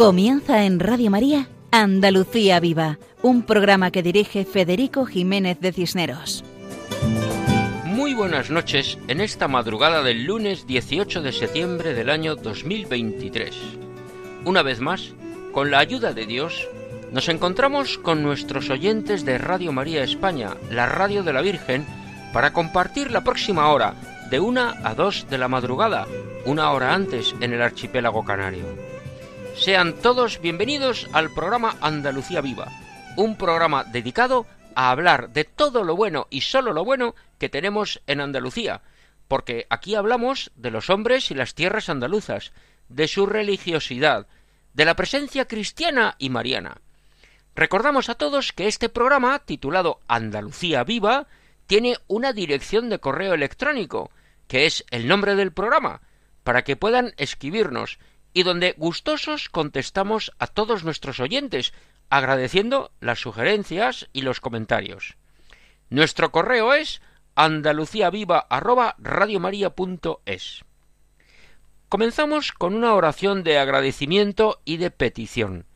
Comienza en Radio María Andalucía Viva, un programa que dirige Federico Jiménez de Cisneros. Muy buenas noches en esta madrugada del lunes 18 de septiembre del año 2023. Una vez más, con la ayuda de Dios, nos encontramos con nuestros oyentes de Radio María España, la radio de la Virgen, para compartir la próxima hora, de una a dos de la madrugada, una hora antes en el archipiélago canario. Sean todos bienvenidos al programa Andalucía Viva, un programa dedicado a hablar de todo lo bueno y solo lo bueno que tenemos en Andalucía, porque aquí hablamos de los hombres y las tierras andaluzas, de su religiosidad, de la presencia cristiana y mariana. Recordamos a todos que este programa, titulado Andalucía Viva, tiene una dirección de correo electrónico, que es el nombre del programa, para que puedan escribirnos y donde gustosos contestamos a todos nuestros oyentes, agradeciendo las sugerencias y los comentarios. Nuestro correo es andaluciaviva@radiomaria.es. Comenzamos con una oración de agradecimiento y de petición.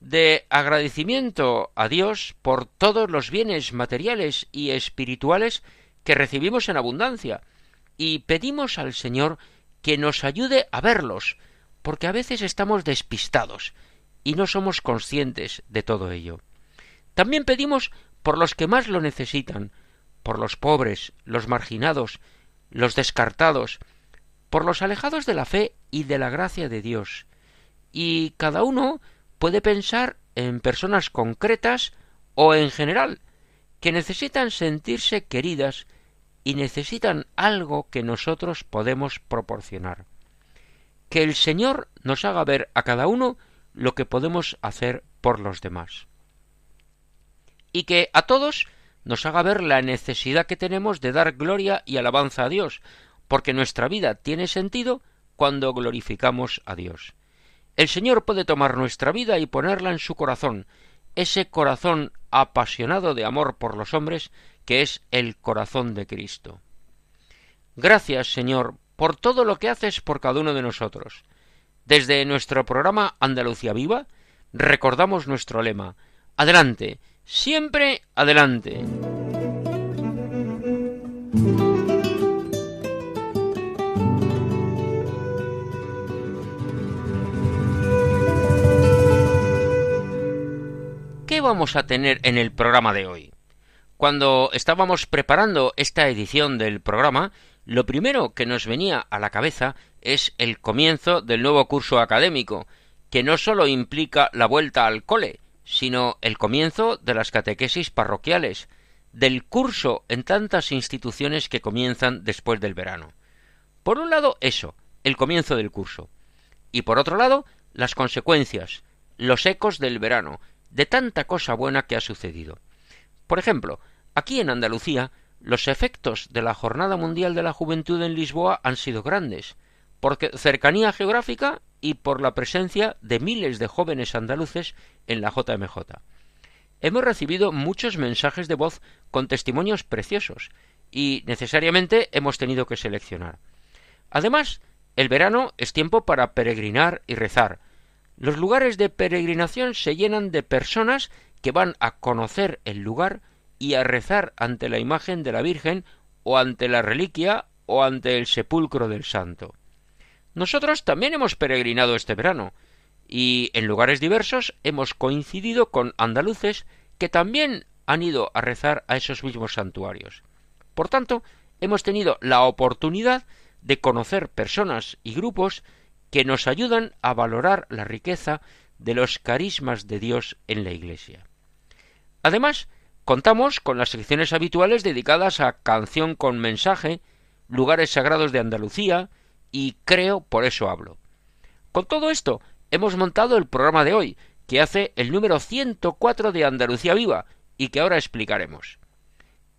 De agradecimiento a Dios por todos los bienes materiales y espirituales que recibimos en abundancia, y pedimos al Señor que nos ayude a verlos, porque a veces estamos despistados y no somos conscientes de todo ello. También pedimos por los que más lo necesitan, por los pobres, los marginados, los descartados, por los alejados de la fe y de la gracia de Dios. Y cada uno puede pensar en personas concretas o en general, que necesitan sentirse queridas y necesitan algo que nosotros podemos proporcionar que el Señor nos haga ver a cada uno lo que podemos hacer por los demás. Y que a todos nos haga ver la necesidad que tenemos de dar gloria y alabanza a Dios, porque nuestra vida tiene sentido cuando glorificamos a Dios. El Señor puede tomar nuestra vida y ponerla en su corazón, ese corazón apasionado de amor por los hombres que es el corazón de Cristo. Gracias, Señor, por todo lo que haces por cada uno de nosotros. Desde nuestro programa Andalucía Viva recordamos nuestro lema Adelante, siempre adelante. ¿Qué vamos a tener en el programa de hoy? Cuando estábamos preparando esta edición del programa, lo primero que nos venía a la cabeza es el comienzo del nuevo curso académico, que no sólo implica la vuelta al cole, sino el comienzo de las catequesis parroquiales, del curso en tantas instituciones que comienzan después del verano. Por un lado, eso, el comienzo del curso, y por otro lado, las consecuencias, los ecos del verano, de tanta cosa buena que ha sucedido. Por ejemplo, aquí en Andalucía los efectos de la Jornada Mundial de la Juventud en Lisboa han sido grandes, por cercanía geográfica y por la presencia de miles de jóvenes andaluces en la JMJ. Hemos recibido muchos mensajes de voz con testimonios preciosos y necesariamente hemos tenido que seleccionar. Además, el verano es tiempo para peregrinar y rezar. Los lugares de peregrinación se llenan de personas que van a conocer el lugar y a rezar ante la imagen de la Virgen o ante la reliquia o ante el sepulcro del santo. Nosotros también hemos peregrinado este verano y en lugares diversos hemos coincidido con andaluces que también han ido a rezar a esos mismos santuarios. Por tanto, hemos tenido la oportunidad de conocer personas y grupos que nos ayudan a valorar la riqueza de los carismas de Dios en la Iglesia. Además, Contamos con las secciones habituales dedicadas a canción con mensaje, lugares sagrados de Andalucía y creo por eso hablo. Con todo esto, hemos montado el programa de hoy, que hace el número 104 de Andalucía Viva y que ahora explicaremos.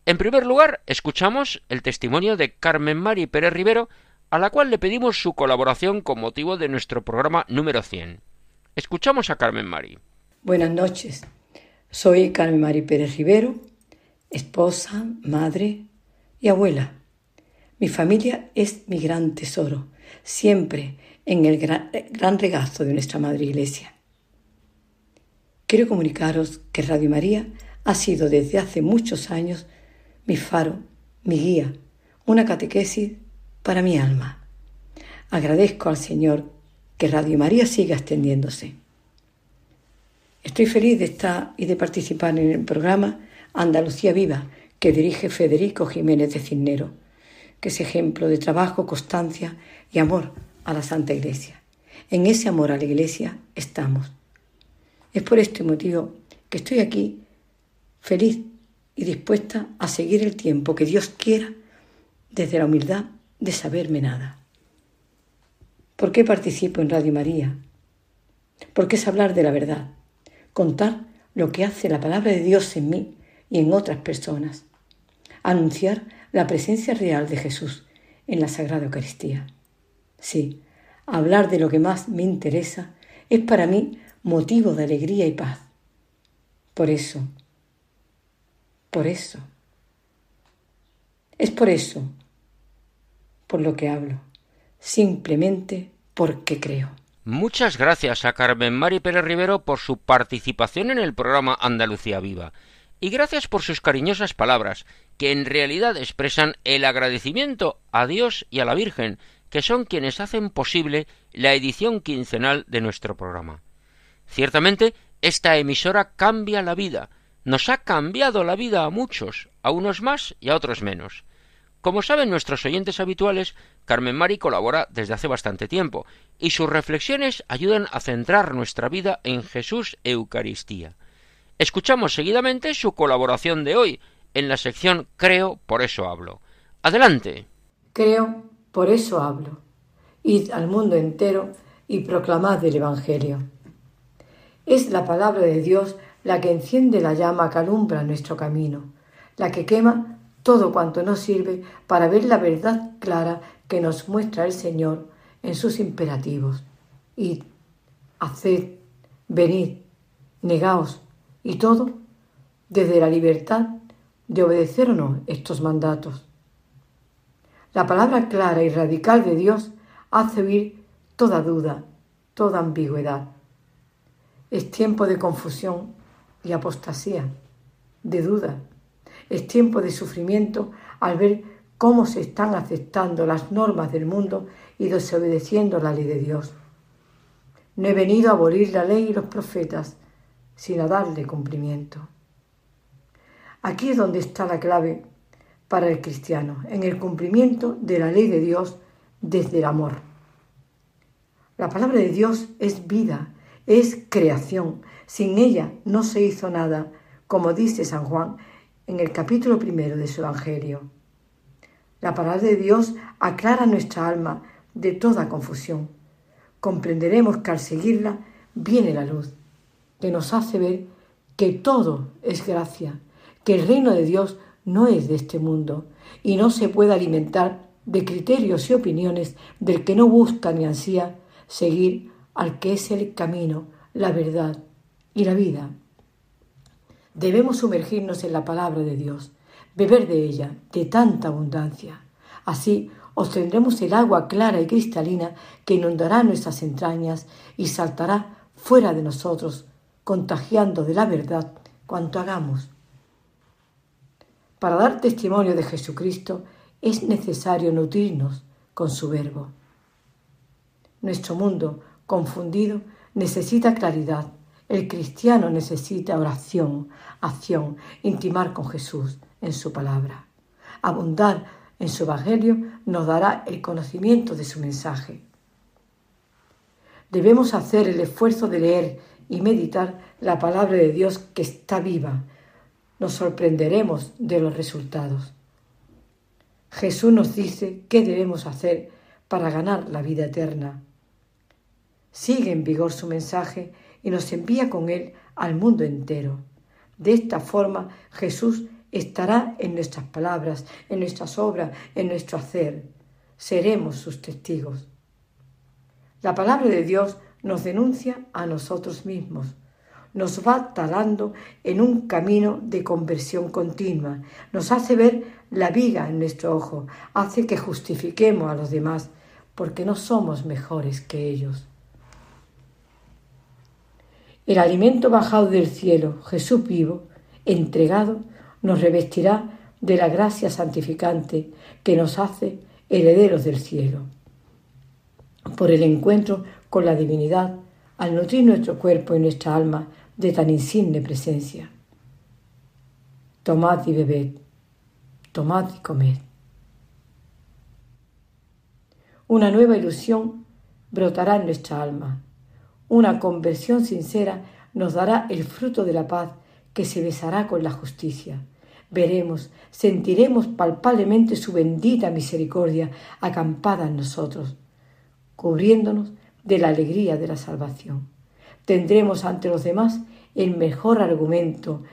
En primer lugar, escuchamos el testimonio de Carmen Mari Pérez Rivero, a la cual le pedimos su colaboración con motivo de nuestro programa número 100. Escuchamos a Carmen Mari. Buenas noches. Soy Carmen Mari Pérez Rivero, esposa, madre y abuela. Mi familia es mi gran tesoro, siempre en el gran, regazo de nuestra Madre Iglesia. quiero comunicaros que Radio María ha sido desde hace muchos años mi faro, mi guía, una catequesis para mi alma. Agradezco al Señor que Radio María siga extendiéndose. Estoy feliz de estar y de participar en el programa Andalucía Viva que dirige Federico Jiménez de Cisnero, que es ejemplo de trabajo, constancia y amor a la Santa Iglesia. En ese amor a la Iglesia estamos. Es por este motivo que estoy aquí feliz y dispuesta a seguir el tiempo que Dios quiera desde la humildad de saberme nada. ¿Por qué participo en Radio María? Porque es hablar de la verdad, contar lo que hace la palabra de Dios en mí y en otras personas, anunciar la presencia real de Jesús en la Sagrada Eucaristía. Sí, hablar de lo que más me interesa es para mí motivo de alegría y paz. Por eso, por eso, es por eso por lo que hablo, simplemente porque creo. Muchas gracias a Carmen Mari Pérez Rivero por su participación en el programa Andalucía Viva y gracias por sus cariñosas palabras, que en realidad expresan el agradecimiento a Dios y a la Virgen, que son quienes hacen posible la edición quincenal de nuestro programa. Ciertamente, esta emisora cambia la vida, nos ha cambiado la vida a muchos, a unos más y a otros menos. Como saben nuestros oyentes habituales, Carmen Mari colabora desde hace bastante tiempo, y sus reflexiones ayudan a centrar nuestra vida en Jesús Eucaristía. Escuchamos seguidamente su colaboración de hoy en la sección Creo, por eso hablo. Adelante. Creo, por eso hablo. Id al mundo entero y proclamad el Evangelio. Es la palabra de Dios la que enciende la llama que alumbra nuestro camino, la que quema todo cuanto nos sirve para ver la verdad clara que nos muestra el Señor en sus imperativos. Id, haced, venid, negaos, y todo desde la libertad de obedecer o no estos mandatos. La palabra clara y radical de Dios hace huir toda duda, toda ambigüedad. Es tiempo de confusión y apostasía, de duda. Es tiempo de sufrimiento al ver cómo se están aceptando las normas del mundo y desobedeciendo la ley de Dios. No he venido a abolir la ley y los profetas, sino darle cumplimiento. Aquí es donde está la clave para el cristiano, en el cumplimiento de la ley de Dios desde el amor. La palabra de Dios es vida, es creación. Sin ella no se hizo nada, como dice San Juan en el capítulo primero de su Evangelio. La palabra de Dios aclara nuestra alma de toda confusión. Comprenderemos que al seguirla viene la luz que nos hace ver que todo es gracia, que el reino de Dios no es de este mundo y no se puede alimentar de criterios y opiniones del que no busca ni ansía seguir al que es el camino, la verdad y la vida. Debemos sumergirnos en la palabra de Dios, beber de ella, de tanta abundancia. Así obtendremos el agua clara y cristalina que inundará nuestras entrañas y saltará fuera de nosotros contagiando de la verdad cuanto hagamos. Para dar testimonio de Jesucristo es necesario nutrirnos con su verbo. Nuestro mundo confundido necesita claridad. El cristiano necesita oración, acción, intimar con Jesús en su palabra. Abundar en su Evangelio nos dará el conocimiento de su mensaje. Debemos hacer el esfuerzo de leer y meditar la palabra de Dios que está viva, nos sorprenderemos de los resultados. Jesús nos dice qué debemos hacer para ganar la vida eterna. Sigue en vigor su mensaje y nos envía con él al mundo entero. De esta forma Jesús estará en nuestras palabras, en nuestras obras, en nuestro hacer. Seremos sus testigos. La palabra de Dios nos denuncia a nosotros mismos, nos va talando en un camino de conversión continua, nos hace ver la viga en nuestro ojo, hace que justifiquemos a los demás, porque no somos mejores que ellos. El alimento bajado del cielo, Jesús vivo, entregado, nos revestirá de la gracia santificante que nos hace herederos del cielo. Por el encuentro con la divinidad, al nutrir nuestro cuerpo y nuestra alma de tan insigne presencia. Tomad y bebed, tomad y comed. Una nueva ilusión brotará en nuestra alma. Una conversión sincera nos dará el fruto de la paz que se besará con la justicia. Veremos, sentiremos palpablemente su bendita misericordia acampada en nosotros, cubriéndonos de la alegría de la salvación. Tendremos ante los demás el mejor argumento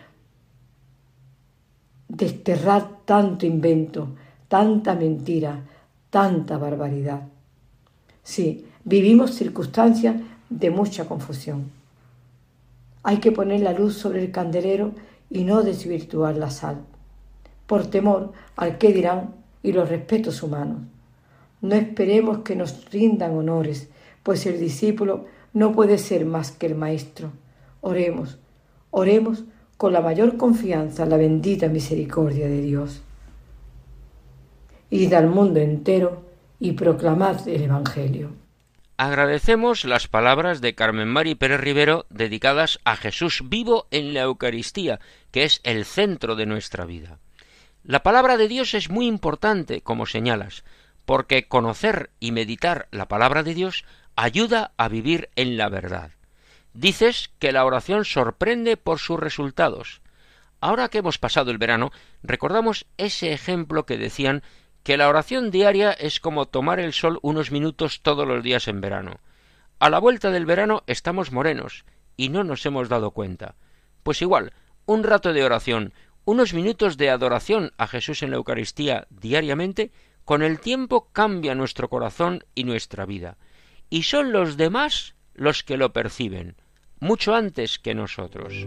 desterrar tanto invento, tanta mentira, tanta barbaridad. Sí, vivimos circunstancias de mucha confusión. Hay que poner la luz sobre el candelero y no desvirtuar la sal, por temor al que dirán y los respetos humanos. No esperemos que nos rindan honores, pues el discípulo no puede ser más que el maestro. Oremos, oremos con la mayor confianza la bendita misericordia de Dios. Id al mundo entero y proclamad el Evangelio. Agradecemos las palabras de Carmen Mari Pérez Rivero dedicadas a Jesús vivo en la Eucaristía, que es el centro de nuestra vida. La palabra de Dios es muy importante, como señalas, porque conocer y meditar la palabra de Dios ayuda a vivir en la verdad. Dices que la oración sorprende por sus resultados. Ahora que hemos pasado el verano, recordamos ese ejemplo que decían que la oración diaria es como tomar el sol unos minutos todos los días en verano. A la vuelta del verano estamos morenos y no nos hemos dado cuenta. Pues igual, un rato de oración, unos minutos de adoración a Jesús en la Eucaristía diariamente, con el tiempo cambia nuestro corazón y nuestra vida y son los demás los que lo perciben, mucho antes que nosotros.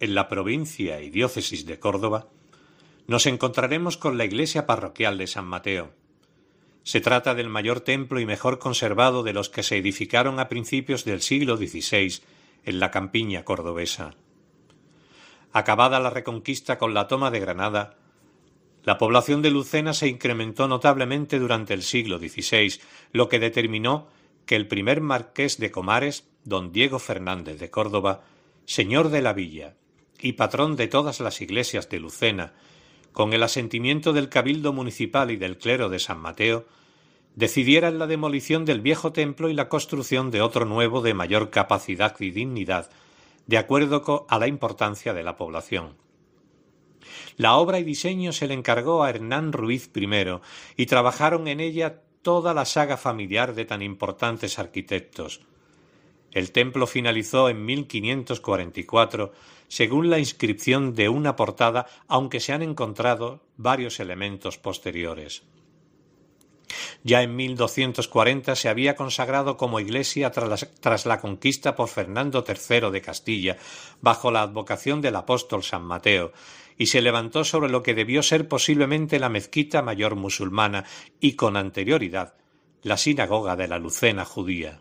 en la provincia y diócesis de Córdoba, nos encontraremos con la iglesia parroquial de San Mateo. Se trata del mayor templo y mejor conservado de los que se edificaron a principios del siglo XVI en la campiña cordobesa. Acabada la reconquista con la toma de Granada, la población de Lucena se incrementó notablemente durante el siglo XVI, lo que determinó que el primer marqués de Comares, don Diego Fernández de Córdoba, señor de la villa y patrón de todas las iglesias de Lucena, con el asentimiento del cabildo municipal y del clero de San Mateo, decidieran la demolición del viejo templo y la construcción de otro nuevo de mayor capacidad y dignidad, de acuerdo a la importancia de la población. La obra y diseño se le encargó a Hernán Ruiz I y trabajaron en ella toda la saga familiar de tan importantes arquitectos. El templo finalizó en 1544 según la inscripción de una portada, aunque se han encontrado varios elementos posteriores. Ya en 1240 se había consagrado como iglesia tras la, conquista por Fernando III de Castilla, bajo la advocación del apóstol San Mateo, y se levantó sobre lo que debió ser posiblemente la mezquita mayor musulmana y con anterioridad la sinagoga de la Lucena judía.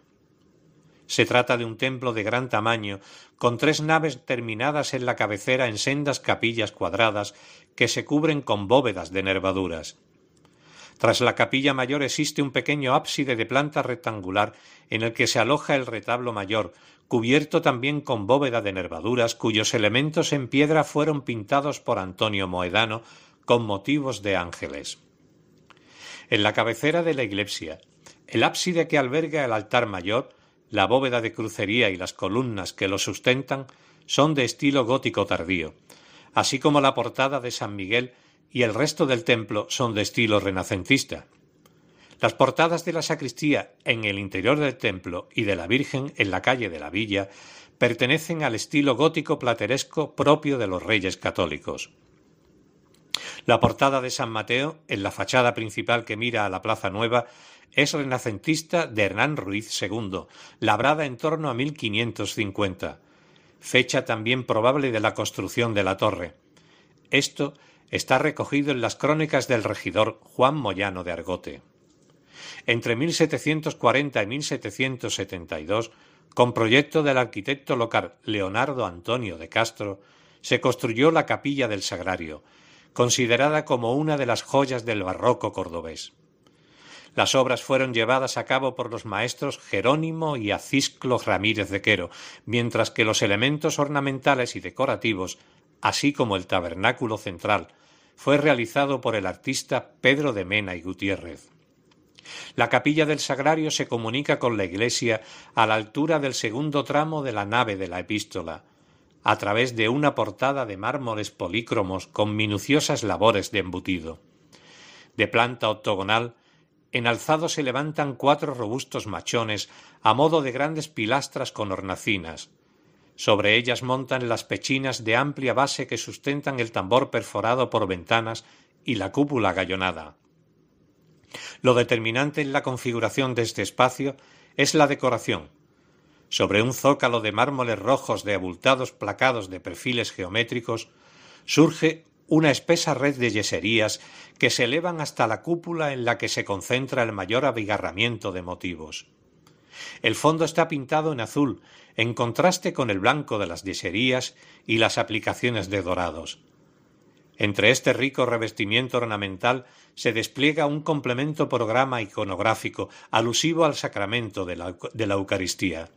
Se trata de un templo de gran tamaño, con tres naves terminadas en la cabecera en sendas capillas cuadradas que se cubren con bóvedas de nervaduras. Tras la capilla mayor existe un pequeño ábside de planta rectangular en el que se aloja el retablo mayor, cubierto también con bóveda de nervaduras cuyos elementos en piedra fueron pintados por Antonio Moedano con motivos de ángeles. En la cabecera de la iglesia, el ábside que alberga el altar mayor, la bóveda de crucería y las columnas que lo sustentan son de estilo gótico tardío, así como la portada de San Miguel y el resto del templo son de estilo renacentista. Las portadas de la sacristía en el interior del templo y de la Virgen en la calle de la Villa pertenecen al estilo gótico plateresco propio de los reyes católicos. La portada de San Mateo, en la fachada principal que mira a la Plaza Nueva, es renacentista de Hernán Ruiz II, labrada en torno a 1550, fecha también probable de la construcción de la torre. Esto está recogido en las crónicas del regidor Juan Moyano de Argote. Entre 1740 y 1772, con proyecto del arquitecto local Leonardo Antonio de Castro, se construyó la capilla del Sagrario, considerada como una de las joyas del barroco cordobés. Las obras fueron llevadas a cabo por los maestros Jerónimo y Acisclo Ramírez de Quero, mientras que los elementos ornamentales y decorativos, así como el tabernáculo central, fue realizado por el artista Pedro de Mena y Gutiérrez. La capilla del Sagrario se comunica con la iglesia a la altura del segundo tramo de la nave de la epístola, a través de una portada de mármoles polícromos con minuciosas labores de embutido. De planta octogonal, en alzado se levantan cuatro robustos machones a modo de grandes pilastras con hornacinas. Sobre ellas montan las pechinas de amplia base que sustentan el tambor perforado por ventanas y la cúpula gallonada. Lo determinante en la configuración de este espacio es la decoración. Sobre un zócalo de mármoles rojos de abultados placados de perfiles geométricos surge una espesa red de yeserías que se elevan hasta la cúpula en la que se concentra el mayor abigarramiento de motivos. El fondo está pintado en azul, en contraste con el blanco de las yeserías y las aplicaciones de dorados. Entre este rico revestimiento ornamental se despliega un complemento programa iconográfico alusivo al sacramento de la, de la Eucaristía.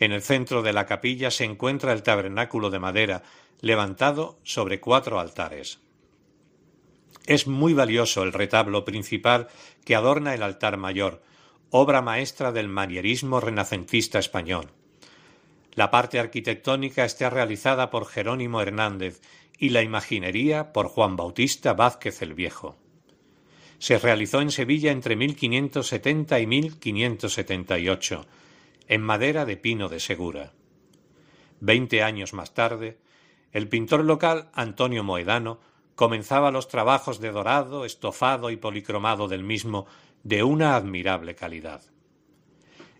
En el centro de la capilla se encuentra el tabernáculo de madera, levantado sobre cuatro altares. Es muy valioso el retablo principal que adorna el altar mayor, obra maestra del manierismo renacentista español. La parte arquitectónica está realizada por Jerónimo Hernández y la imaginería por Juan Bautista Vázquez el Viejo. Se realizó en Sevilla entre 1570 y 1578, en madera de pino de Segura. Veinte años más tarde, el pintor local Antonio Moedano comenzaba los trabajos de dorado, estofado y policromado del mismo de una admirable calidad.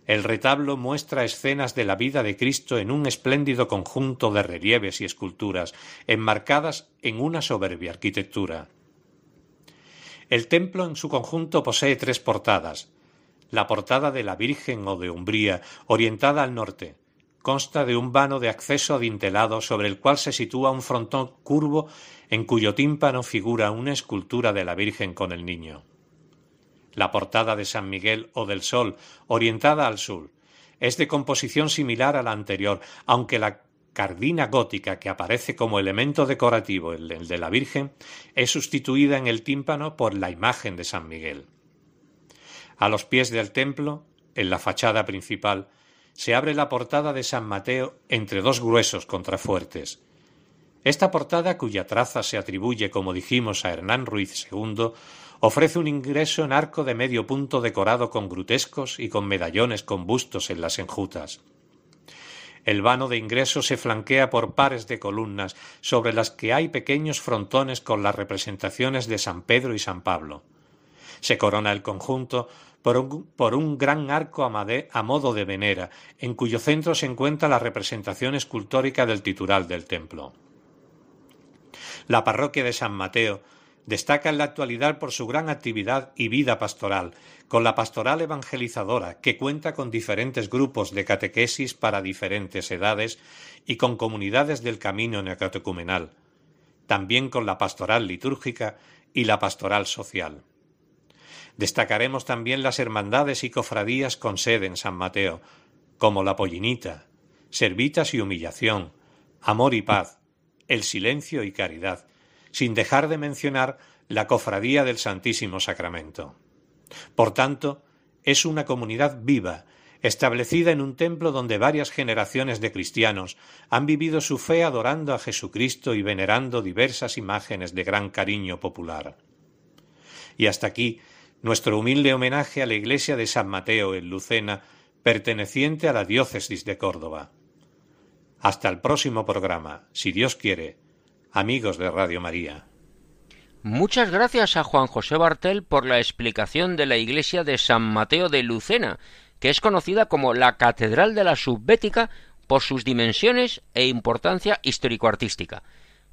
El retablo muestra escenas de la vida de Cristo en un espléndido conjunto de relieves y esculturas, enmarcadas en una soberbia arquitectura. El templo en su conjunto posee tres portadas. La portada de la Virgen o de Umbría, orientada al norte, consta de un vano de acceso adintelado sobre el cual se sitúa un frontón curvo en cuyo tímpano figura una escultura de la Virgen con el niño. La portada de San Miguel o del Sol, orientada al sur, es de composición similar a la anterior, aunque la cardina gótica que aparece como elemento decorativo en el de la Virgen es sustituida en el tímpano por la imagen de San Miguel. A los pies del templo, en la fachada principal, se abre la portada de San Mateo entre dos gruesos contrafuertes. Esta portada, cuya traza se atribuye, como dijimos, a Hernán Ruiz II, ofrece un ingreso en arco de medio punto decorado con grutescos y con medallones con bustos en las enjutas. El vano de ingreso se flanquea por pares de columnas, sobre las que hay pequeños frontones con las representaciones de San Pedro y San Pablo. Se corona el conjunto por un, gran arco a, modo de venera, en cuyo centro se encuentra la representación escultórica del titular del templo. La parroquia de San Mateo destaca en la actualidad por su gran actividad y vida pastoral, con la pastoral evangelizadora, que cuenta con diferentes grupos de catequesis para diferentes edades y con comunidades del camino neocatecumenal, también con la pastoral litúrgica y la pastoral social. Destacaremos también las hermandades y cofradías con sede en San Mateo, como la Pollinita, Servitas y Humillación, Amor y Paz, El Silencio y Caridad, sin dejar de mencionar la Cofradía del Santísimo Sacramento. Por tanto, es una comunidad viva, establecida en un templo donde varias generaciones de cristianos han vivido su fe adorando a Jesucristo y venerando diversas imágenes de gran cariño popular. Y hasta aquí nuestro humilde homenaje a la iglesia de San Mateo en Lucena, perteneciente a la diócesis de Córdoba. Hasta el próximo programa, si Dios quiere, amigos de Radio María. Muchas gracias a Juan José Bartel por la explicación de la iglesia de San Mateo de Lucena, que es conocida como la Catedral de la Subbética por sus dimensiones e importancia histórico-artística.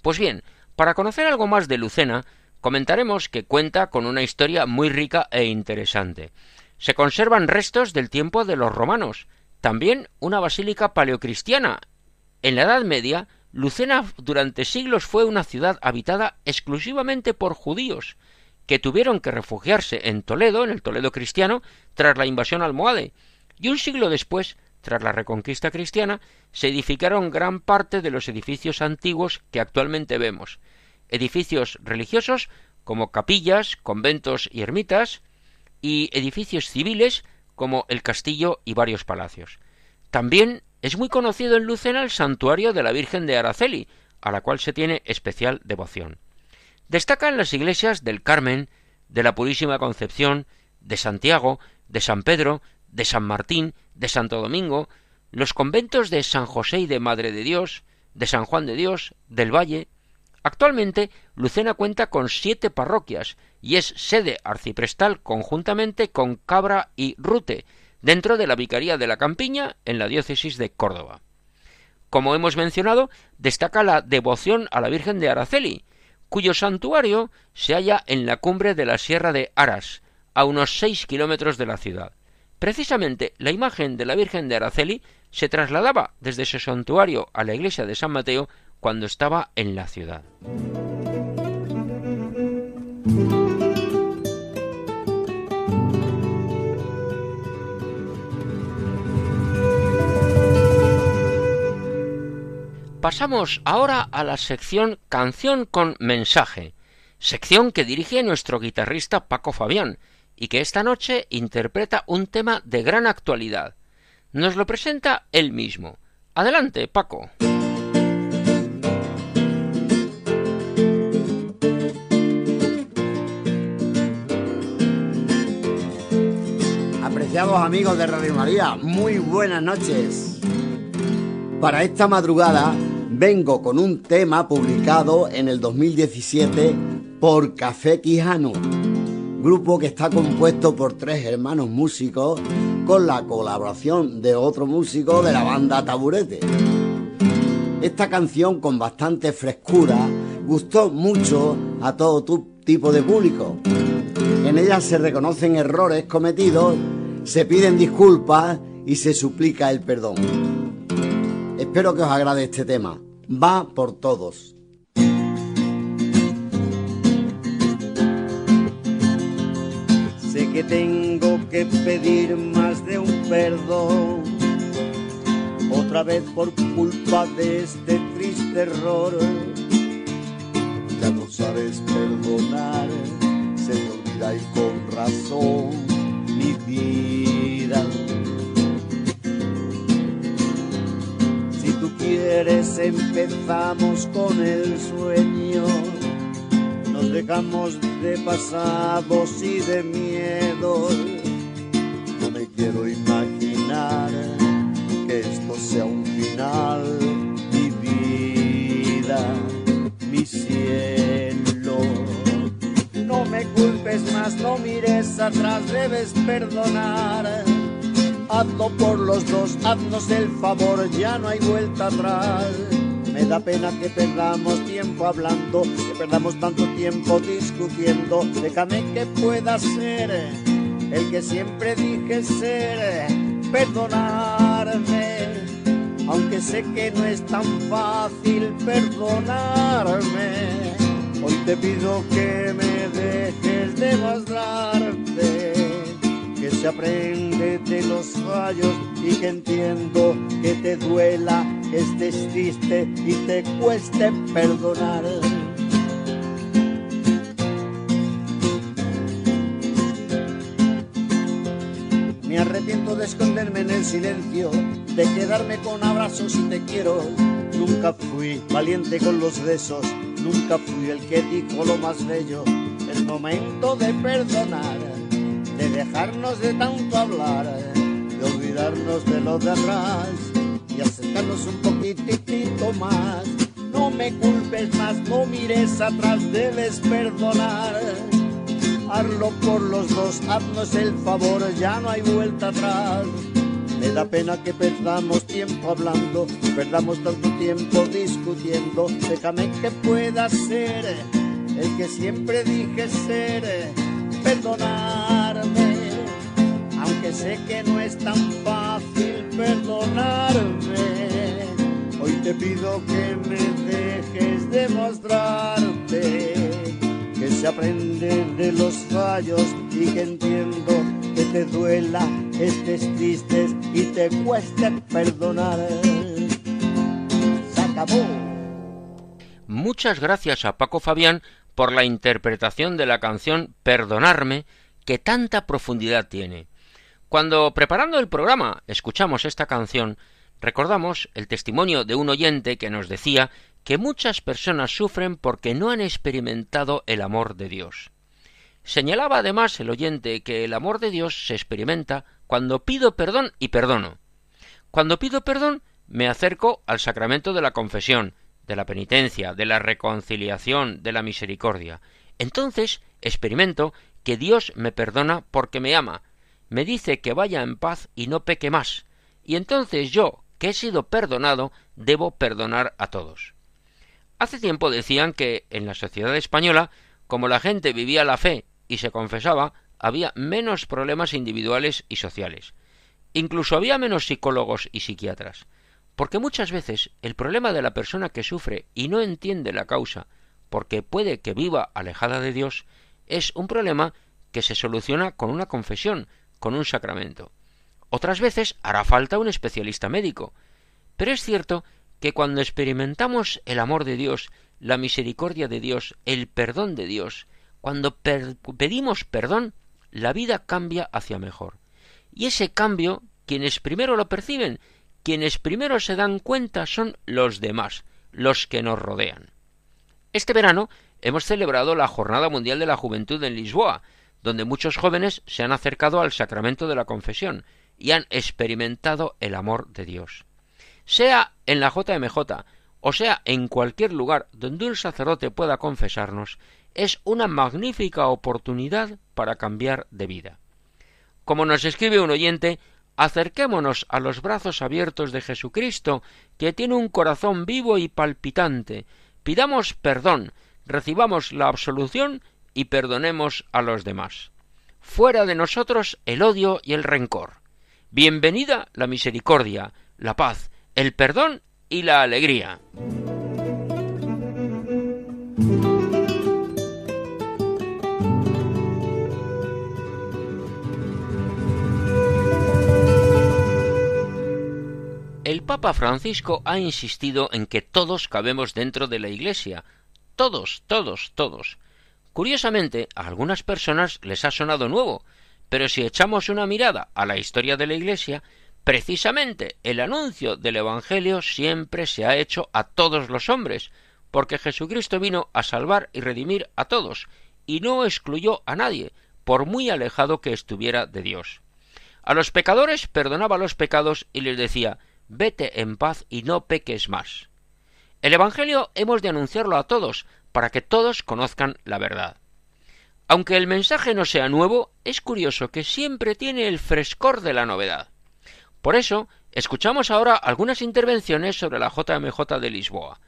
Pues bien, para conocer algo más de Lucena, comentaremos que cuenta con una historia muy rica e interesante. Se conservan restos del tiempo de los romanos, también una basílica paleocristiana. En la Edad Media, Lucena durante siglos fue una ciudad habitada exclusivamente por judíos, que tuvieron que refugiarse en Toledo, en el Toledo cristiano, tras la invasión almohade, y un siglo después, tras la reconquista cristiana, se edificaron gran parte de los edificios antiguos que actualmente vemos, edificios religiosos como capillas, conventos y ermitas, y edificios civiles como el castillo y varios palacios. También es muy conocido en Lucena el santuario de la Virgen de Araceli, a la cual se tiene especial devoción. Destacan las iglesias del Carmen, de la Purísima Concepción, de Santiago, de San Pedro, de San Martín, de Santo Domingo, los conventos de San José y de Madre de Dios, de San Juan de Dios, del Valle. Actualmente, Lucena cuenta con siete parroquias y es sede arciprestal conjuntamente con Cabra y Rute, dentro de la Vicaría de la Campiña en la diócesis de Córdoba. Como hemos mencionado, destaca la devoción a la Virgen de Araceli, cuyo santuario se halla en la cumbre de la Sierra de Aras, a unos seis kilómetros de la ciudad. Precisamente la imagen de la Virgen de Araceli se trasladaba desde ese santuario a la iglesia de San Mateo cuando estaba en la ciudad. Pasamos ahora a la sección Canción con mensaje, sección que dirige nuestro guitarrista Paco Fabián, y que esta noche interpreta un tema de gran actualidad. Nos lo presenta él mismo. Adelante, Paco. Amigos de Radio María, muy buenas noches. Para esta madrugada vengo con un tema publicado en el 2017 por Café Quijano, grupo que está compuesto por tres hermanos músicos con la colaboración de otro músico de la banda Taburete. Esta canción con bastante frescura gustó mucho a todo tipo de público. En ella se reconocen errores cometidos, se piden disculpas y se suplica el perdón. Espero que os agrade este tema va por todos. Sé que tengo que pedir más de un perdón, otra vez por culpa de este triste error. Ya no sabes perdonar, se me olvida y con razón mi vida quieres empezamos con el sueño. Nos dejamos de pasados y de miedos. No me quiero imaginar que esto sea un final. Atrás, debes perdonar hazlo por los dos, haznos el favor, ya no hay vuelta atrás. Me da pena que perdamos tiempo hablando, que perdamos tanto tiempo discutiendo. Déjame que pueda ser el que siempre dije ser, perdonarme. Aunque sé que no es tan fácil perdonarme. Hoy te pido que me dejes demostrarte que se aprende de los fallos y que entiendo que te duela, estés triste y te cueste perdonar. Me arrepiento de esconderme en el silencio, de quedarme con abrazos y te quiero. Nunca fui valiente con los besos, nunca fui el que dijo lo más bello. Es momento de perdonar, de dejarnos de tanto hablar, de olvidarnos de lo de atrás y acercarnos un poquitito más. No me culpes más, no mires atrás, debes perdonar hazlo por los dos, haznos el favor, ya no hay vuelta atrás. Me da pena que perdamos tiempo hablando, perdamos tanto tiempo discutiendo. Déjame que pueda ser el que siempre dije ser, perdonarme, aunque sé que no es tan fácil perdonarme. Hoy te pido que me dejes demostrarte que se aprende de los fallos y que entiendo que te duela, estés triste y te cueste perdonar. Se acabó. Muchas gracias a Paco Fabián por la interpretación de la canción Perdonarme, que tanta profundidad tiene. Cuando preparando el programa escuchamos esta canción, recordamos el testimonio de un oyente que nos decía que muchas personas sufren porque no han experimentado el amor de Dios. Señalaba además el oyente que el amor de Dios se experimenta cuando pido perdón y perdono. Cuando pido perdón me acerco al sacramento de la confesión, de la penitencia, de la reconciliación, de la misericordia. Entonces experimento que Dios me perdona porque me ama, me dice que vaya en paz y no peque más, y entonces yo, que he sido perdonado, debo perdonar a todos. Hace tiempo decían que en la sociedad española, como la gente vivía la fe y se confesaba, había menos problemas individuales y sociales. Incluso había menos psicólogos y psiquiatras. Porque muchas veces el problema de la persona que sufre y no entiende la causa, porque puede que viva alejada de Dios, es un problema que se soluciona con una confesión, con un sacramento. Otras veces hará falta un especialista médico. Pero es cierto que cuando experimentamos el amor de Dios, la misericordia de Dios, el perdón de Dios, cuando pedimos perdón, la vida cambia hacia mejor. Y ese cambio, quienes primero lo perciben, quienes primero se dan cuenta son los demás, los que nos rodean. Este verano hemos celebrado la Jornada Mundial de la Juventud en Lisboa, donde muchos jóvenes se han acercado al sacramento de la confesión y han experimentado el amor de Dios sea en la JMJ o sea en cualquier lugar donde un sacerdote pueda confesarnos, es una magnífica oportunidad para cambiar de vida. Como nos escribe un oyente, acerquémonos a los brazos abiertos de Jesucristo, que tiene un corazón vivo y palpitante, pidamos perdón, recibamos la absolución y perdonemos a los demás. Fuera de nosotros el odio y el rencor. Bienvenida la misericordia, la paz, el perdón y la alegría. El Papa Francisco ha insistido en que todos cabemos dentro de la Iglesia. Todos, todos, todos. Curiosamente, a algunas personas les ha sonado nuevo, pero si echamos una mirada a la historia de la Iglesia, Precisamente el anuncio del Evangelio siempre se ha hecho a todos los hombres, porque Jesucristo vino a salvar y redimir a todos, y no excluyó a nadie, por muy alejado que estuviera de Dios. A los pecadores perdonaba los pecados y les decía Vete en paz y no peques más. El Evangelio hemos de anunciarlo a todos, para que todos conozcan la verdad. Aunque el mensaje no sea nuevo, es curioso que siempre tiene el frescor de la novedad. Por eso, escuchamos ahora algunas intervenciones sobre la JMJ de Lisboa.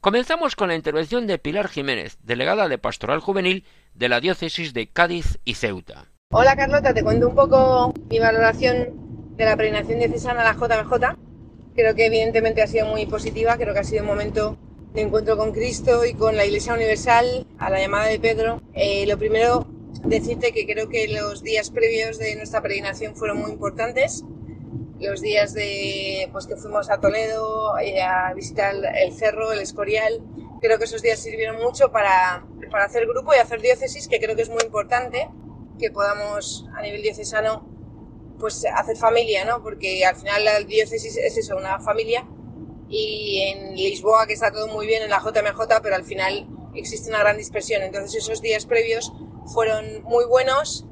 Comenzamos con la intervención de Pilar Jiménez, delegada de Pastoral Juvenil de la Diócesis de Cádiz y Ceuta. Hola Carlota, te cuento un poco mi valoración de la peregrinación diocesana a la JMJ. Creo que evidentemente ha sido muy positiva, creo que ha sido un momento de encuentro con Cristo y con la Iglesia Universal, a la llamada de Pedro, eh, lo primero decirte que creo que los días previos de nuestra peregrinación fueron muy importantes. Los días de pues que fuimos a Toledo eh, a visitar el cerro, el Escorial, creo que esos días sirvieron mucho para, para hacer grupo y hacer diócesis, que creo que es muy importante que podamos a nivel diocesano pues hacer familia, ¿no? Porque al final la diócesis es eso, una familia y en Lisboa que está todo muy bien en la JMJ, pero al final existe una gran dispersión. Entonces esos días previos fueron muy buenos.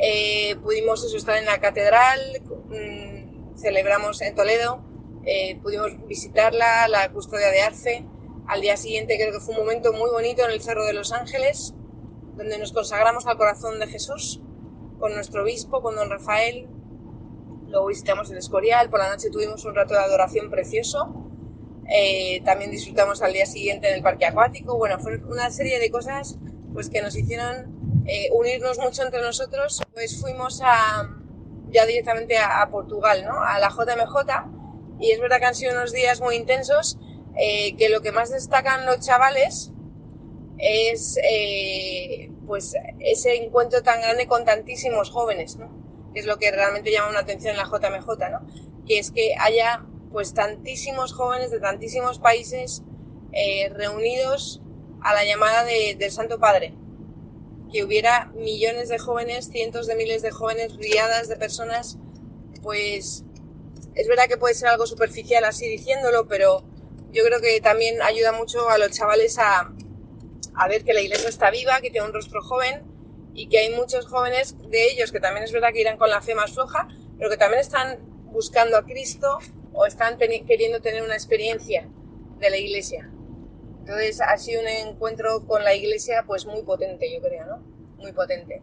Eh, pudimos estar en la catedral, mm, celebramos en Toledo, eh, pudimos visitarla, la custodia de Arce. Al día siguiente creo que fue un momento muy bonito en el Cerro de los Ángeles, donde nos consagramos al corazón de Jesús con nuestro obispo, con don Rafael. Luego visitamos el Escorial, por la noche tuvimos un rato de adoración precioso. Eh, también disfrutamos al día siguiente en el parque acuático. Bueno, fue una serie de cosas pues que nos hicieron eh, unirnos mucho entre nosotros. Pues fuimos a, ya directamente a, Portugal, ¿no? A la JMJ. Y es verdad que han sido unos días muy intensos, eh, que lo que más destacan los chavales es pues ese encuentro tan grande con tantísimos jóvenes, ¿no? Es lo que realmente llama una atención en la JMJ, ¿no? Que es que haya pues tantísimos jóvenes de tantísimos países eh, reunidos a la llamada del Santo Padre. Que hubiera millones de jóvenes, cientos de miles de jóvenes, riadas de personas, pues es verdad que puede ser algo superficial así diciéndolo, pero yo creo que también ayuda mucho a los chavales a, a ver que la iglesia está viva, que tiene un rostro joven y que hay muchos jóvenes de ellos que también es verdad que irán con la fe más floja, pero que también están buscando a Cristo o están queriendo tener una experiencia de la iglesia. Entonces ha sido un encuentro con la iglesia pues muy potente, yo creo, ¿no? Muy potente.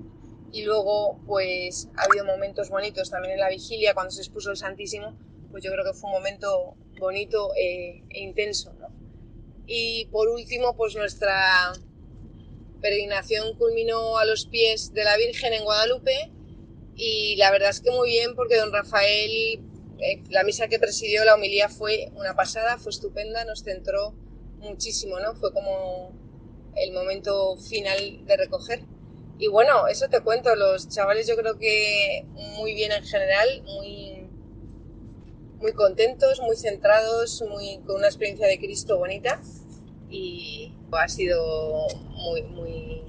Y luego pues ha habido momentos bonitos también en la vigilia cuando se expuso el Santísimo, pues yo creo que fue un momento bonito e, e intenso, ¿no? Y por último pues nuestra peregrinación culminó a los pies de la Virgen en Guadalupe y la verdad es que muy bien porque don Rafael eh, la misa que presidió la homilía fue una pasada, fue estupenda, nos centró muchísimo, ¿no? Fue como el momento final de recoger. Y bueno, eso te cuento, los chavales yo creo que muy bien en general, muy, muy contentos, muy centrados, muy, con una experiencia de Cristo bonita y ha sido muy, muy,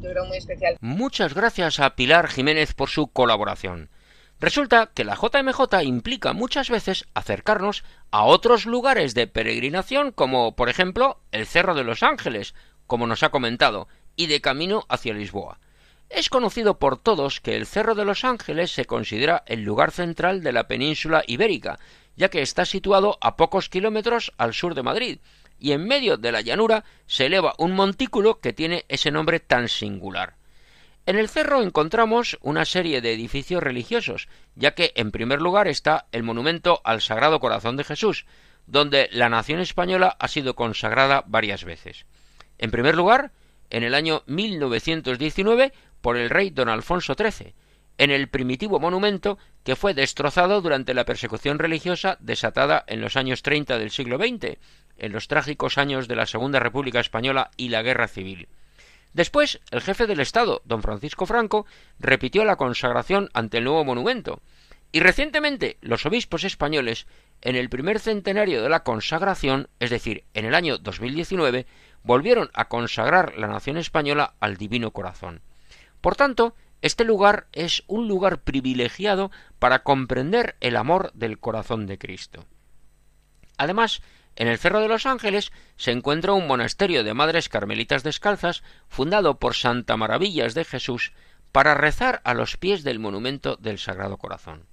muy especial. Muchas gracias a Pilar Jiménez por su colaboración. Resulta que la JMJ implica muchas veces acercarnos a otros lugares de peregrinación como por ejemplo el Cerro de los Ángeles, como nos ha comentado, y de camino hacia Lisboa. Es conocido por todos que el Cerro de los Ángeles se considera el lugar central de la península ibérica, ya que está situado a pocos kilómetros al sur de Madrid, y en medio de la llanura se eleva un montículo que tiene ese nombre tan singular. En el cerro encontramos una serie de edificios religiosos, ya que en primer lugar está el monumento al Sagrado Corazón de Jesús, donde la nación española ha sido consagrada varias veces. En primer lugar, en el año 1919 por el rey don Alfonso XIII, en el primitivo monumento que fue destrozado durante la persecución religiosa desatada en los años 30 del siglo XX, en los trágicos años de la Segunda República Española y la Guerra Civil. Después, el jefe del Estado, don Francisco Franco, repitió la consagración ante el nuevo monumento, y recientemente los obispos españoles, en el primer centenario de la consagración, es decir, en el año 2019, volvieron a consagrar la nación española al Divino Corazón. Por tanto, este lugar es un lugar privilegiado para comprender el amor del corazón de Cristo. Además, en el Cerro de los Ángeles se encuentra un monasterio de madres carmelitas descalzas fundado por Santa Maravillas de Jesús para rezar a los pies del monumento del Sagrado Corazón.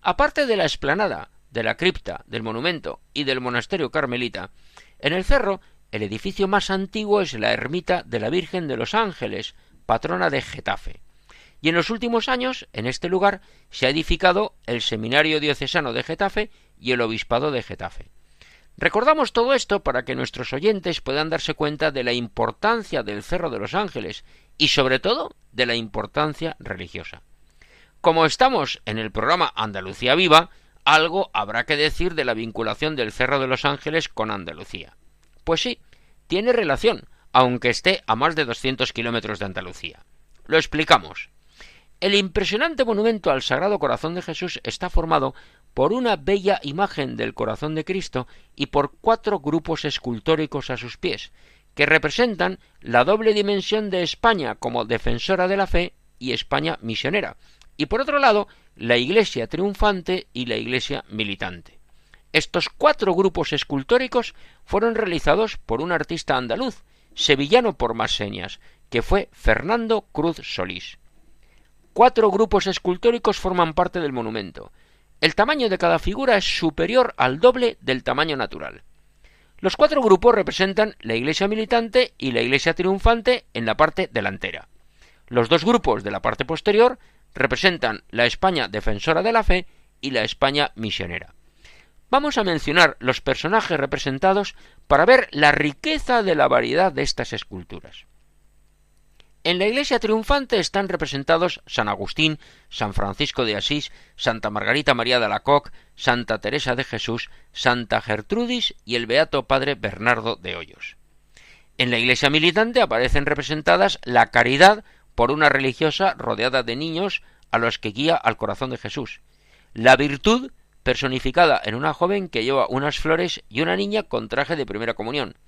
Aparte de la explanada, de la cripta, del monumento y del monasterio carmelita, en el cerro el edificio más antiguo es la ermita de la Virgen de los Ángeles, patrona de Getafe. Y en los últimos años, en este lugar, se ha edificado el Seminario Diocesano de Getafe y el Obispado de Getafe. Recordamos todo esto para que nuestros oyentes puedan darse cuenta de la importancia del Cerro de los Ángeles y sobre todo de la importancia religiosa. Como estamos en el programa Andalucía Viva, algo habrá que decir de la vinculación del Cerro de los Ángeles con Andalucía. Pues sí, tiene relación, aunque esté a más de 200 kilómetros de Andalucía. Lo explicamos. El impresionante monumento al Sagrado Corazón de Jesús está formado por una bella imagen del corazón de Cristo y por cuatro grupos escultóricos a sus pies, que representan la doble dimensión de España como defensora de la fe y España misionera, y por otro lado la Iglesia triunfante y la Iglesia militante. Estos cuatro grupos escultóricos fueron realizados por un artista andaluz, sevillano por más señas, que fue Fernando Cruz Solís. Cuatro grupos escultóricos forman parte del monumento, el tamaño de cada figura es superior al doble del tamaño natural. Los cuatro grupos representan la iglesia militante y la iglesia triunfante en la parte delantera. Los dos grupos de la parte posterior representan la España defensora de la fe y la España misionera. Vamos a mencionar los personajes representados para ver la riqueza de la variedad de estas esculturas. En la iglesia triunfante están representados San Agustín, San Francisco de Asís, Santa Margarita María de Alacoque, Santa Teresa de Jesús, Santa Gertrudis y el beato Padre Bernardo de Hoyos. En la iglesia militante aparecen representadas la caridad por una religiosa rodeada de niños a los que guía al corazón de Jesús, la virtud personificada en una joven que lleva unas flores y una niña con traje de primera comunión,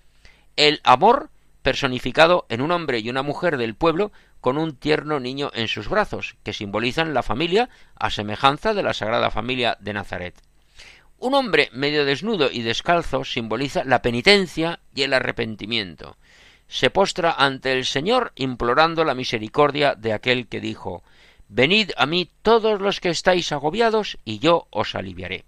el amor personificado en un hombre y una mujer del pueblo con un tierno niño en sus brazos, que simbolizan la familia a semejanza de la Sagrada Familia de Nazaret. Un hombre medio desnudo y descalzo simboliza la penitencia y el arrepentimiento. Se postra ante el Señor implorando la misericordia de aquel que dijo Venid a mí todos los que estáis agobiados y yo os aliviaré.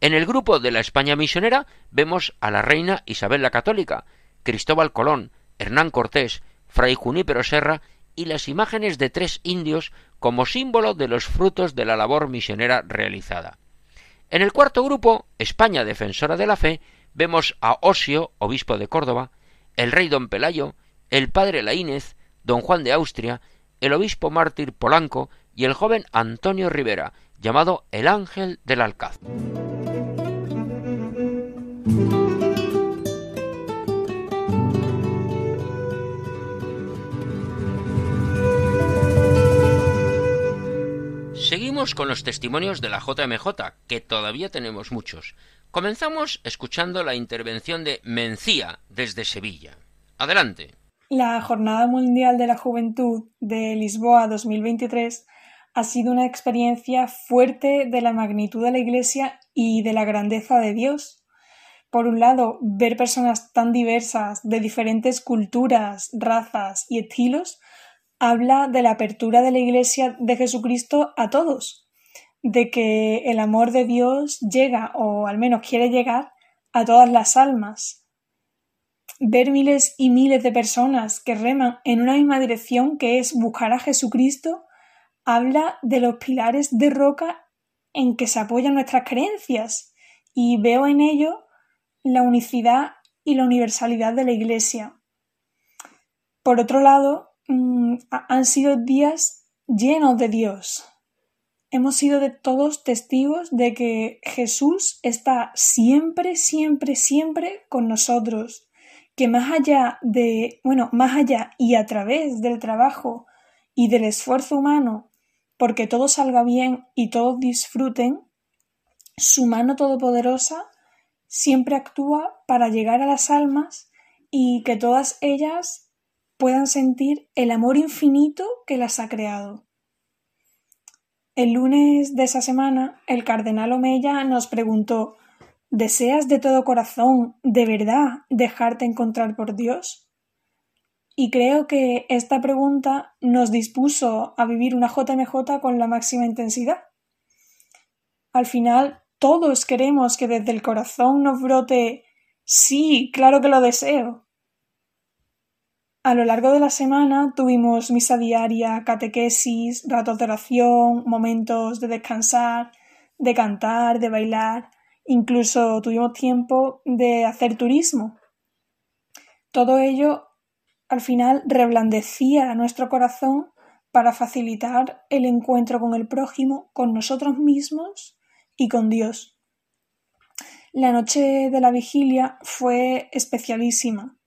En el grupo de la España misionera vemos a la reina Isabel la Católica, Cristóbal Colón, Hernán Cortés, Fray Junípero Serra y las imágenes de tres indios como símbolo de los frutos de la labor misionera realizada. En el cuarto grupo, España defensora de la fe, vemos a Osio, obispo de Córdoba, el rey don Pelayo, el padre Laínez, don Juan de Austria, el obispo mártir Polanco y el joven Antonio Rivera, llamado el Ángel del Alcázar. Con los testimonios de la JMJ, que todavía tenemos muchos. Comenzamos escuchando la intervención de Mencía desde Sevilla. Adelante. La Jornada Mundial de la Juventud de Lisboa 2023 ha sido una experiencia fuerte de la magnitud de la Iglesia y de la grandeza de Dios. Por un lado, ver personas tan diversas, de diferentes culturas, razas y estilos, habla de la apertura de la Iglesia de Jesucristo a todos, de que el amor de Dios llega, o al menos quiere llegar, a todas las almas. Ver miles y miles de personas que reman en una misma dirección que es buscar a Jesucristo, habla de los pilares de roca en que se apoyan nuestras creencias y veo en ello la unicidad y la universalidad de la Iglesia. Por otro lado, Mm, han sido días llenos de Dios. Hemos sido de todos testigos de que Jesús está siempre, siempre, siempre con nosotros, que más allá de, bueno, más allá y a través del trabajo y del esfuerzo humano, porque todo salga bien y todos disfruten, su mano todopoderosa siempre actúa para llegar a las almas y que todas ellas puedan sentir el amor infinito que las ha creado. El lunes de esa semana, el cardenal Omeya nos preguntó ¿Deseas de todo corazón, de verdad, dejarte encontrar por Dios? Y creo que esta pregunta nos dispuso a vivir una JMJ con la máxima intensidad. Al final, todos queremos que desde el corazón nos brote Sí, claro que lo deseo. A lo largo de la semana tuvimos misa diaria, catequesis, ratos de oración, momentos de descansar, de cantar, de bailar, incluso tuvimos tiempo de hacer turismo. Todo ello al final reblandecía nuestro corazón para facilitar el encuentro con el prójimo, con nosotros mismos y con Dios. La noche de la vigilia fue especialísima.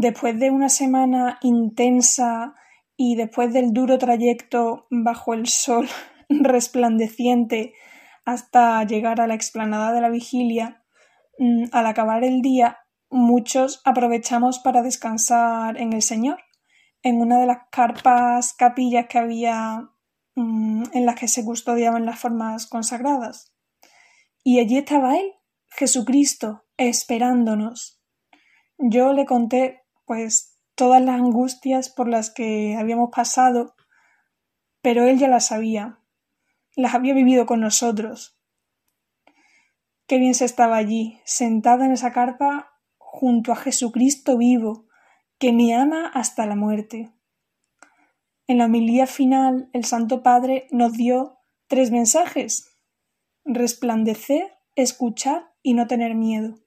Después de una semana intensa y después del duro trayecto bajo el sol resplandeciente hasta llegar a la explanada de la vigilia, mm, al acabar el día, muchos aprovechamos para descansar en el Señor, en una de las carpas capillas que había mm, en las que se custodiaban las formas consagradas. Y allí estaba Él, Jesucristo, esperándonos. Yo le conté, pues, todas las angustias por las que habíamos pasado, pero Él ya las sabía, las había vivido con nosotros. Qué bien se estaba allí, sentada en esa carpa junto a Jesucristo vivo, que me ama hasta la muerte. En la homilía final, el Santo Padre nos dio tres mensajes resplandecer, escuchar y no tener miedo.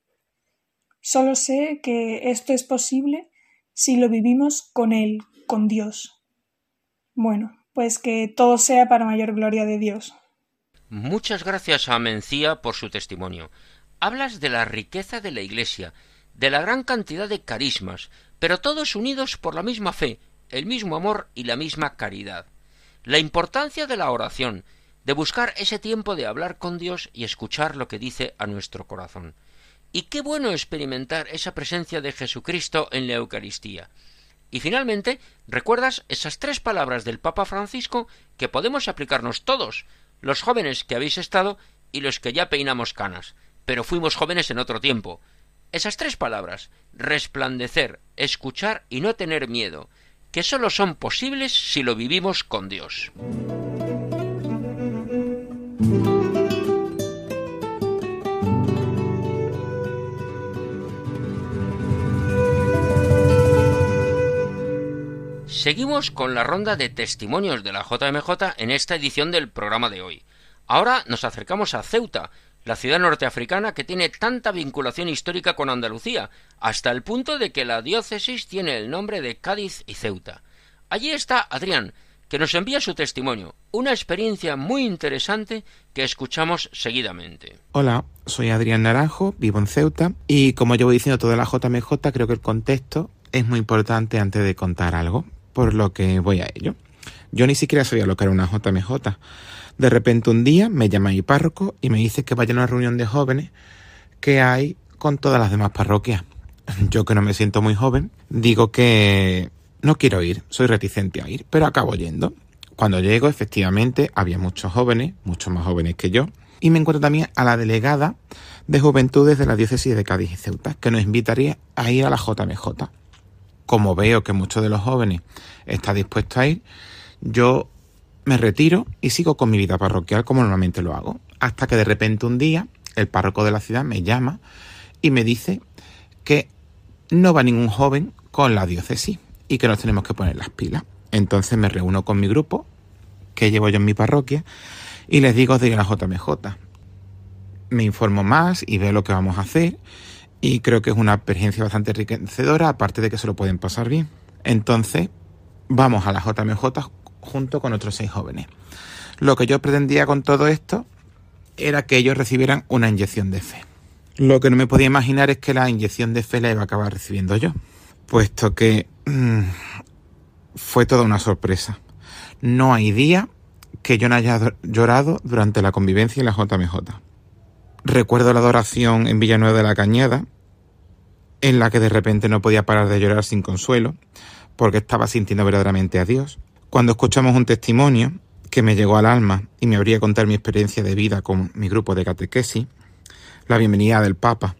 Solo sé que esto es posible si lo vivimos con Él, con Dios. Bueno, pues que todo sea para mayor gloria de Dios. Muchas gracias a Mencía por su testimonio. Hablas de la riqueza de la Iglesia, de la gran cantidad de carismas, pero todos unidos por la misma fe, el mismo amor y la misma caridad. La importancia de la oración, de buscar ese tiempo de hablar con Dios y escuchar lo que dice a nuestro corazón. Y qué bueno experimentar esa presencia de Jesucristo en la Eucaristía. Y finalmente, ¿recuerdas esas tres palabras del Papa Francisco que podemos aplicarnos todos, los jóvenes que habéis estado y los que ya peinamos canas, pero fuimos jóvenes en otro tiempo? Esas tres palabras, resplandecer, escuchar y no tener miedo, que sólo son posibles si lo vivimos con Dios. Seguimos con la ronda de testimonios de la JMJ en esta edición del programa de hoy. Ahora nos acercamos a Ceuta, la ciudad norteafricana que tiene tanta vinculación histórica con Andalucía, hasta el punto de que la diócesis tiene el nombre de Cádiz y Ceuta. Allí está Adrián, que nos envía su testimonio, una experiencia muy interesante que escuchamos seguidamente. Hola, soy Adrián Naranjo, vivo en Ceuta y como llevo diciendo toda la JMJ, creo que el contexto es muy importante antes de contar algo por lo que voy a ello. Yo ni siquiera sabía lo que era una JMJ. De repente un día me llama mi párroco y me dice que vaya a una reunión de jóvenes que hay con todas las demás parroquias. Yo que no me siento muy joven, digo que no quiero ir, soy reticente a ir, pero acabo yendo. Cuando llego, efectivamente, había muchos jóvenes, muchos más jóvenes que yo, y me encuentro también a la delegada de juventudes de la diócesis de Cádiz y Ceuta, que nos invitaría a ir a la JMJ como veo que muchos de los jóvenes están dispuestos a ir, yo me retiro y sigo con mi vida parroquial como normalmente lo hago. Hasta que de repente un día el párroco de la ciudad me llama y me dice que no va ningún joven con la diócesis y que nos tenemos que poner las pilas. Entonces me reúno con mi grupo, que llevo yo en mi parroquia, y les digo de la JMJ. Me informo más y veo lo que vamos a hacer y creo que es una experiencia bastante enriquecedora, aparte de que se lo pueden pasar bien. Entonces, vamos a la JMJ junto con otros seis jóvenes. Lo que yo pretendía con todo esto era que ellos recibieran una inyección de fe. Lo que no me podía imaginar es que la inyección de fe la iba a acabar recibiendo yo, puesto que mm, fue toda una sorpresa. No hay día que yo no haya llorado durante la convivencia en la JMJ. Recuerdo la adoración en Villanueva de la Cañada, en la que de repente no podía parar de llorar sin consuelo, porque estaba sintiendo verdaderamente a Dios. Cuando escuchamos un testimonio que me llegó al alma y me habría contar mi experiencia de vida con mi grupo de catequesis, la bienvenida del Papa,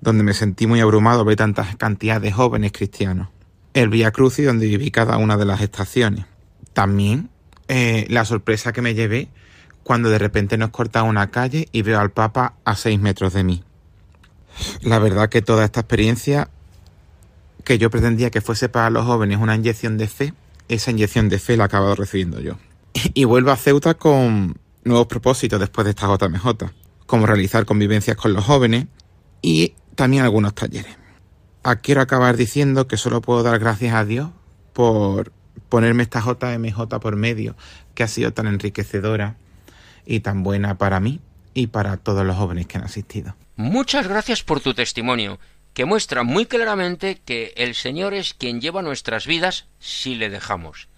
donde me sentí muy abrumado ver tantas cantidades de jóvenes cristianos. El Via Crucis, donde viví cada una de las estaciones. También eh, la sorpresa que me llevé cuando de repente nos corta una calle y veo al Papa a seis metros de mí. La verdad que toda esta experiencia que yo pretendía que fuese para los jóvenes una inyección de fe, esa inyección de fe la he acabado recibiendo yo. Y vuelvo a Ceuta con nuevos propósitos después de esta JMJ, como realizar convivencias con los jóvenes y también algunos talleres. Quiero acabar diciendo que solo puedo dar gracias a Dios por ponerme esta JMJ por medio, que ha sido tan enriquecedora y tan buena para mí y para todos los jóvenes que han asistido. Muchas gracias por tu testimonio, que muestra muy claramente que el Señor es quien lleva nuestras vidas si le dejamos.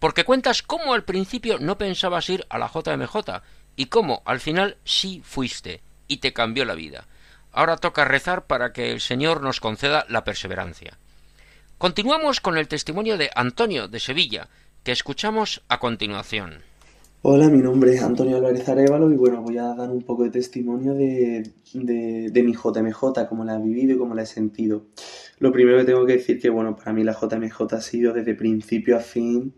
Porque cuentas cómo al principio no pensabas ir a la JMJ y cómo al final sí fuiste y te cambió la vida. Ahora toca rezar para que el Señor nos conceda la perseverancia. Continuamos con el testimonio de Antonio de Sevilla, que escuchamos a continuación. Hola, mi nombre es Antonio Álvarez Arevalo y bueno, voy a dar un poco de testimonio de, de, mi JMJ, cómo la he vivido y cómo la he sentido. Lo primero que tengo que decir que bueno, para mí la JMJ ha sido desde principio a fin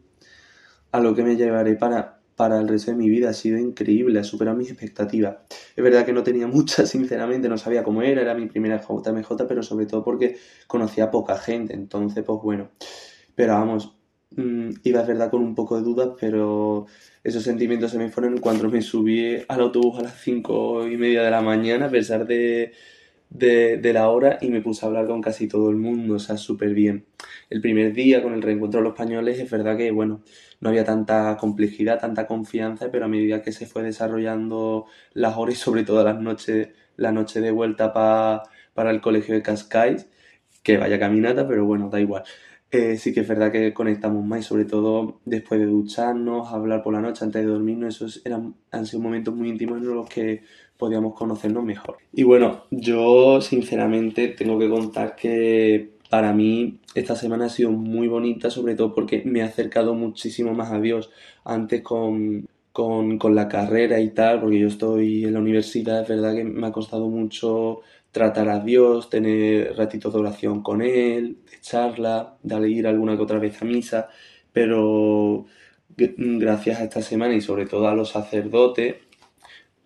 a lo que me llevaré para, para el resto de mi vida. Ha sido increíble, ha superado mis expectativas. Es verdad que no tenía muchas, sinceramente, no sabía cómo era, era mi primera JMJ, pero sobre todo porque conocía poca gente, entonces pues bueno. Pero vamos, mm, iba es verdad con un poco de dudas, pero esos sentimientos se me fueron en cuanto me subí al autobús a las cinco y media de la mañana, a pesar de, de, la hora, y me puse a hablar con casi todo el mundo, o sea, súper bien. El primer día con el reencuentro de los españoles, es verdad que, bueno, no había tanta complejidad, tanta confianza, pero a medida que se fue desarrollando las horas y sobre todo las noches, la noche de vuelta para el colegio de Cascais, que vaya caminata, pero bueno, da igual. Sí que es verdad que conectamos más y sobre todo después de ducharnos, hablar por la noche antes de dormirnos, esos eran, han sido momentos muy íntimos en los que podíamos conocernos mejor. Y bueno, yo sinceramente tengo que contar que para mí esta semana ha sido muy bonita, sobre todo porque me ha acercado muchísimo más a Dios. Antes con, con, con la carrera y tal, porque yo estoy en la universidad, es verdad que me ha costado mucho tratar a Dios, tener ratitos de oración con Él, de charla, de ir alguna que otra vez a misa, pero gracias a esta semana y sobre todo a los sacerdotes,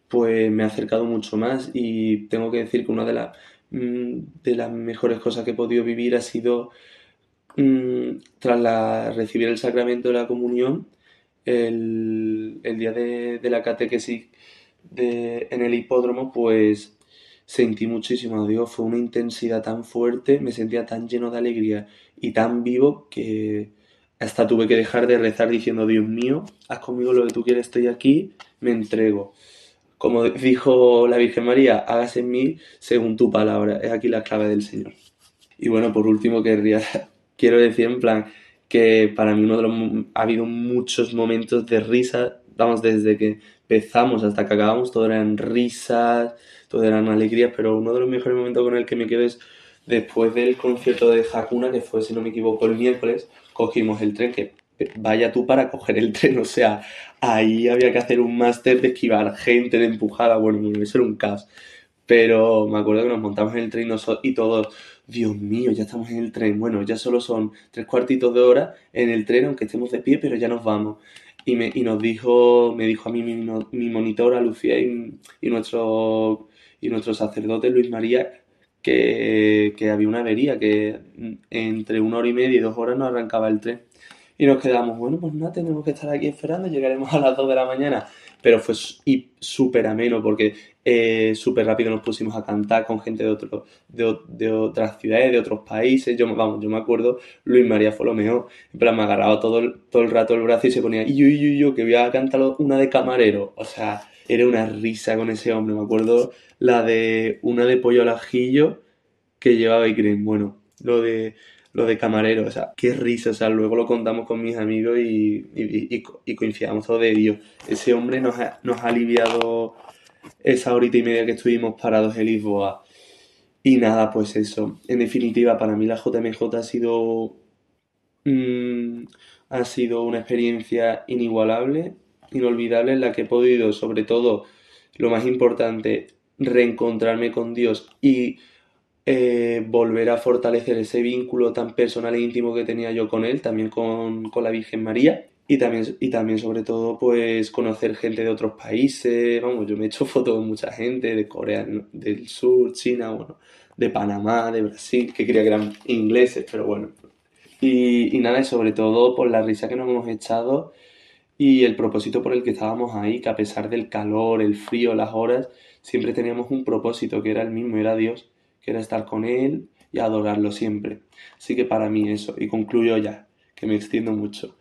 pues me ha acercado mucho más y tengo que decir que una de, las mm, de las mejores cosas que he podido vivir ha sido mm, tras la, recibir el sacramento de la comunión, el, día de, la catequesis en el hipódromo, pues sentí muchísimo a Dios, fue una intensidad tan fuerte, me sentía tan lleno de alegría y tan vivo que hasta tuve que dejar de rezar diciendo, Dios mío, haz conmigo lo que tú quieres, estoy aquí, me entrego. Como dijo la Virgen María, hágase en mí según tu palabra, es aquí la clave del Señor. Y bueno, por último, querría, quiero decir en plan que para mí uno de los, ha habido muchos momentos de risa, vamos, desde que empezamos hasta que acabamos, todo eran risas, todo eran alegrías, pero uno de los mejores momentos con el que me quedo es después del concierto de Hakuna, que fue, si no me equivoco, el miércoles, cogimos el tren, que vaya tú para coger el tren, o sea, ahí había que hacer un máster de esquivar gente, de empujada, bueno, eso era un caos. Pero me acuerdo que nos montamos en el tren y todos, Dios mío, ya estamos en el tren. Bueno, ya solo son tres cuartitos de hora en el tren, aunque estemos de pie, pero ya nos vamos y, me, y nos dijo, me dijo a mí mi, mi monitora, Lucía, y, y, nuestro, y nuestro sacerdote Luis María, que, que, había una avería, que entre una hora y media y dos horas no arrancaba el tren. Y nos quedamos, bueno, pues nada, tenemos que estar aquí esperando, llegaremos a las dos de la mañana. Pero fue súper ameno porque eh, súper rápido nos pusimos a cantar con gente de, otro, de, otras ciudades, de otros países. Yo, vamos, yo me acuerdo, Luis María fue lo mejor. En plan, me agarraba todo el, todo el rato el brazo y se ponía, y yo, y yo, y que voy a cantar una de camarero. O sea, era una risa con ese hombre. Me acuerdo la de una de pollo al ajillo que llevaba y creen, bueno, lo de lo de camarero, o sea, qué risa, o sea, luego lo contamos con mis amigos y, y, y, coincidamos todo de Dios. Ese hombre nos ha, nos ha aliviado esa horita y media que estuvimos parados en Lisboa. Y nada, pues eso. En definitiva, para mí la JMJ ha sido. Mm, ha sido una experiencia inigualable, inolvidable, en la que he podido, sobre todo, lo más importante, reencontrarme con Dios y eh, volver a fortalecer ese vínculo tan personal e íntimo que tenía yo con él, también con, con la Virgen María. Y también, y también, sobre todo, pues conocer gente de otros países. Vamos, yo me he hecho fotos con mucha gente de Corea del Sur, China, bueno, de Panamá, de Brasil, que creía que eran ingleses, pero bueno. Y, y nada, y sobre todo por la risa que nos hemos echado y el propósito por el que estábamos ahí, que a pesar del calor, el frío, las horas, siempre teníamos un propósito que era el mismo, era Dios, que era estar con Él y adorarlo siempre. Así que para mí eso, y concluyo ya, que me extiendo mucho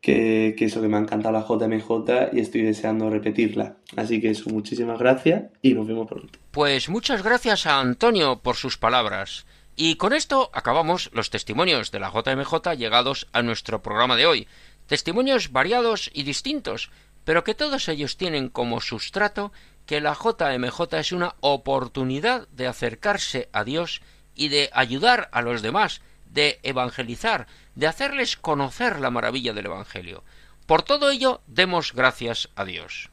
que, que, eso, que me ha encantado la JMJ y estoy deseando repetirla. Así que eso, muchísimas gracias y nos vemos pronto. Pues muchas gracias a Antonio por sus palabras. Y con esto acabamos los testimonios de la JMJ llegados a nuestro programa de hoy. Testimonios variados y distintos, pero que todos ellos tienen como sustrato que la JMJ es una oportunidad de acercarse a Dios y de ayudar a los demás, de evangelizar, de hacerles conocer la maravilla del Evangelio. Por todo ello, demos gracias a Dios.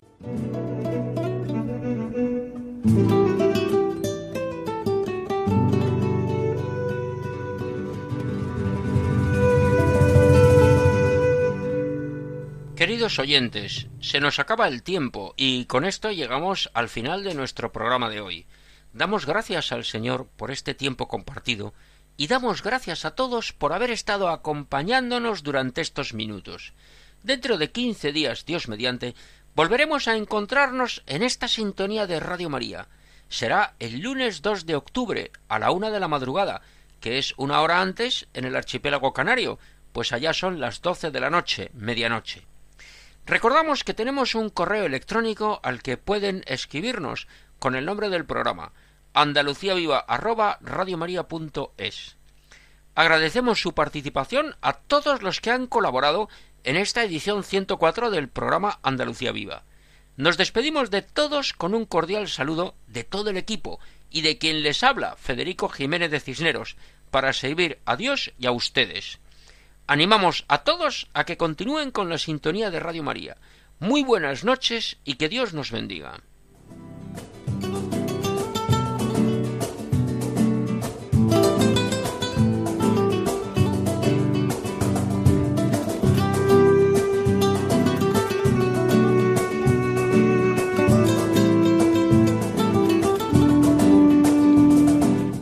Queridos oyentes, se nos acaba el tiempo y con esto llegamos al final de nuestro programa de hoy. Damos gracias al Señor por este tiempo compartido y damos gracias a todos por haber estado acompañándonos durante estos minutos. Dentro de quince días, Dios mediante, volveremos a encontrarnos en esta sintonía de Radio María. Será el lunes 2 de octubre a la una de la madrugada, que es una hora antes en el archipiélago canario, pues allá son las doce de la noche, medianoche. Recordamos que tenemos un correo electrónico al que pueden escribirnos con el nombre del programa andaluciaviva@radiomaria.es. Agradecemos su participación a todos los que han colaborado en esta edición 104 del programa Andalucía Viva. Nos despedimos de todos con un cordial saludo de todo el equipo y de quien les habla, Federico Jiménez de Cisneros, para servir a Dios y a ustedes. Animamos a todos a que continúen con la sintonía de Radio María. Muy buenas noches y que Dios nos bendiga.